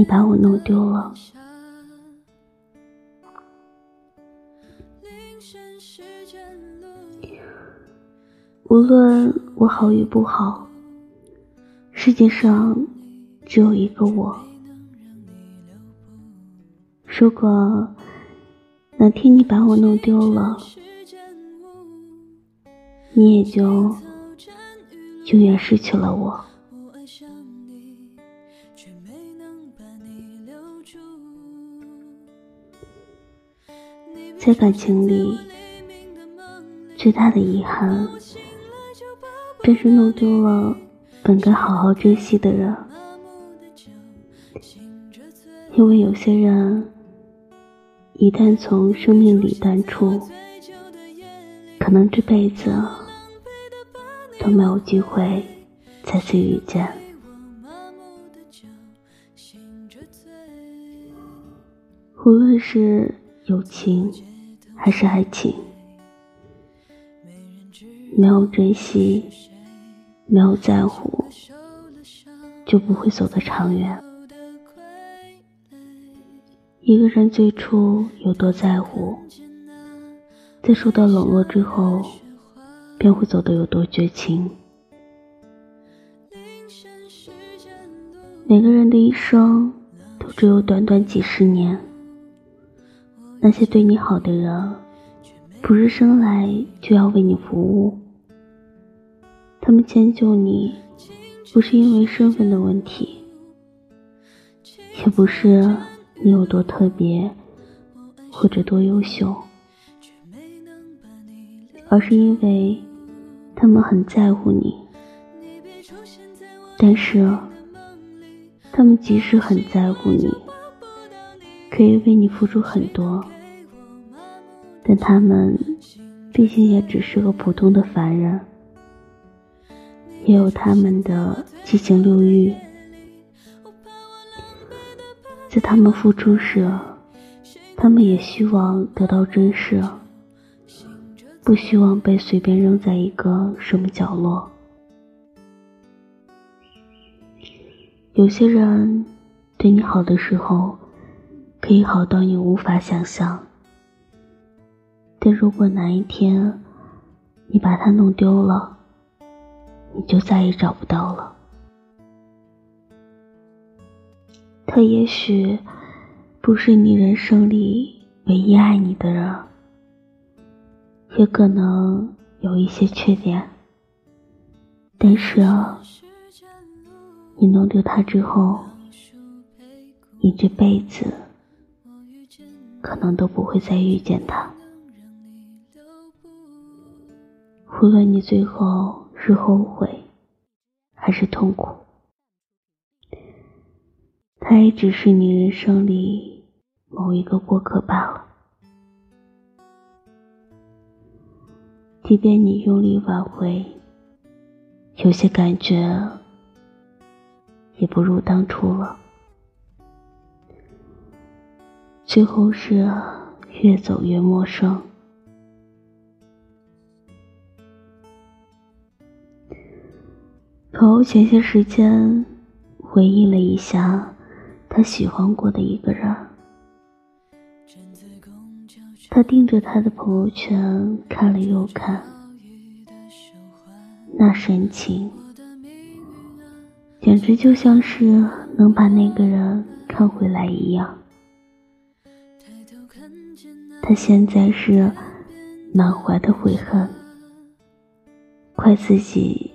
你把我弄丢了，无论我好与不好，世界上只有一个我。如果哪天你把我弄丢了，你也就。永远失去了我，在感情里，最大的遗憾，便是弄丢了本该好好珍惜的人。因为有些人，一旦从生命里淡出，可能这辈子。都没有机会再次遇见。无论是友情还是爱情，没有珍惜，没有在乎，就不会走得长远。一个人最初有多在乎，在受到冷落之后。便会走得有多绝情。每个人的一生都只有短短几十年，那些对你好的人，不是生来就要为你服务。他们迁就你，不是因为身份的问题，也不是你有多特别或者多优秀，而是因为。他们很在乎你，但是他们即使很在乎你，可以为你付出很多，但他们毕竟也只是个普通的凡人，也有他们的七情六欲。在他们付出时，他们也希望得到珍视。不希望被随便扔在一个什么角落。有些人对你好的时候，可以好到你无法想象。但如果哪一天你把它弄丢了，你就再也找不到了。他也许不是你人生里唯一爱你的人。也可能有一些缺点，但是你弄丢他之后，你这辈子可能都不会再遇见他。无论你最后是后悔还是痛苦，他也只是你人生里某一个过客罢了。即便你用力挽回，有些感觉也不如当初了。最后是越走越陌生。朋友前些时间回忆了一下他喜欢过的一个人。他盯着他的朋友圈看了又看，那神情，简直就像是能把那个人看回来一样。他现在是满怀的悔恨，怪自己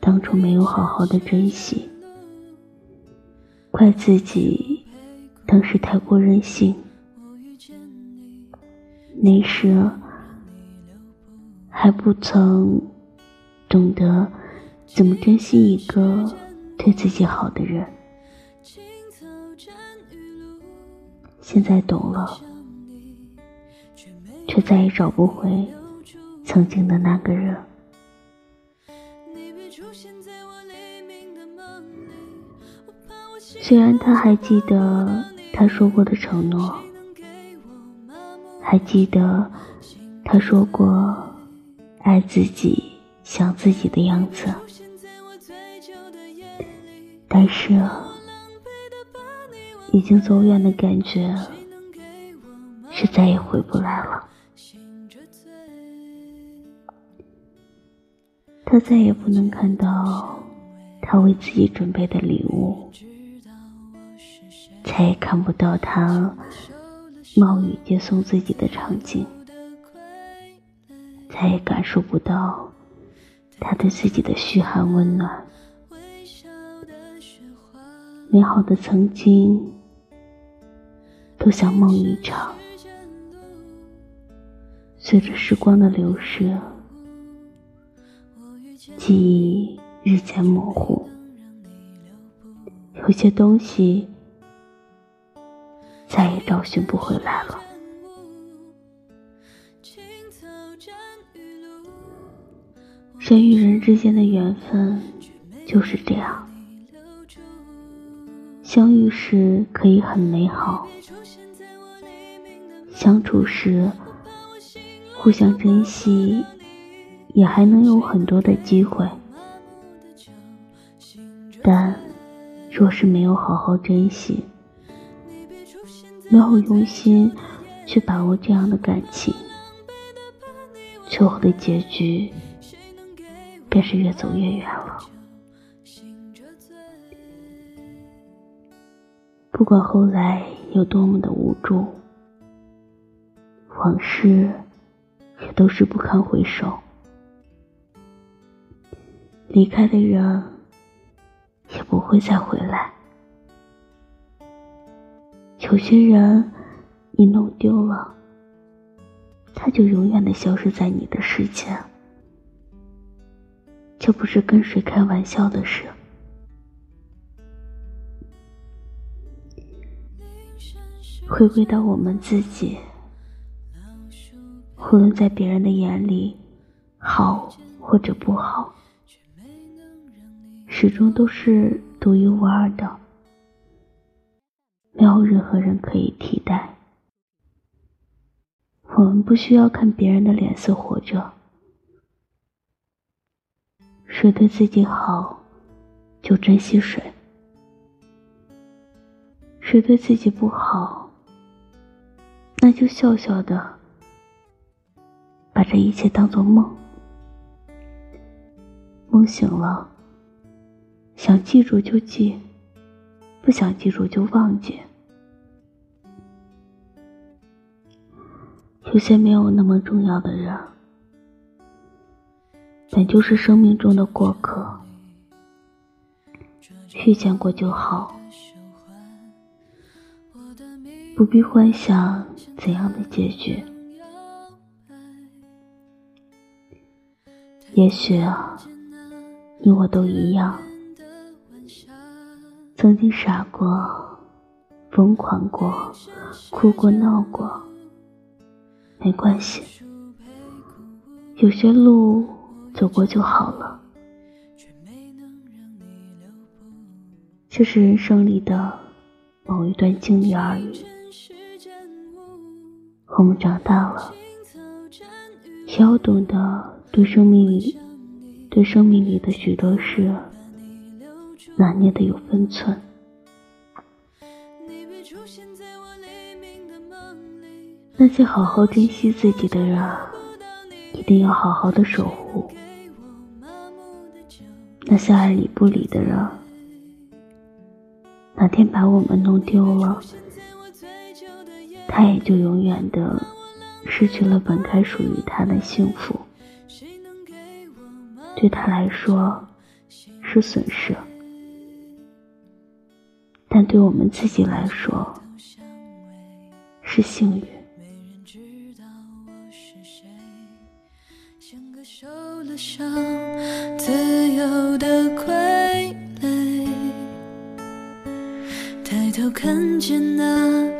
当初没有好好的珍惜，怪自己当时太过任性。那时还不曾懂得怎么珍惜一个对自己好的人。现在懂了，却再也找不回曾经的那个人。虽然他还记得他说过的承诺，还记得他说过爱自己、想自己的样子，但是已经走远的感觉是再也回不来了。他再也不能看到他为自己准备的礼物。再也看不到他冒雨接送自己的场景，再也感受不到他对自己的嘘寒问暖。美好的曾经都像梦一场，随着时光的流逝，记忆日渐模糊，有些东西。再也找寻不回来了。人与人之间的缘分就是这样，相遇时可以很美好，相处时互相珍惜，也还能有很多的机会。但若是没有好好珍惜，没有用心去把握这样的感情，最后的结局便是越走越远了。不管后来有多么的无助，往事也都是不堪回首。离开的人也不会再回来。有些人，你弄丢了，他就永远的消失在你的世界，这不是跟谁开玩笑的事。回归到我们自己，无论在别人的眼里好或者不好，始终都是独一无二的。没有任何人可以替代。我们不需要看别人的脸色活着。谁对自己好，就珍惜谁；谁对自己不好，那就笑笑的把这一切当做梦。梦醒了，想记住就记，不想记住就忘记。有些没有那么重要的人，本就是生命中的过客，遇见过就好，不必幻想怎样的结局。也许啊，你我都一样，曾经傻过，疯狂过，哭过闹过。没关系，有些路走过就好了。这是人生里的某一段经历而已。我们长大了，也要懂得对生命里、对生命里的许多事拿捏的有分寸。那些好好珍惜自己的人，一定要好好的守护；那些爱理不理的人，哪天把我们弄丢了，他也就永远的失去了本该属于他的幸福。对他来说是损失，但对我们自己来说是幸运。受了自由的傀儡，抬头看见那。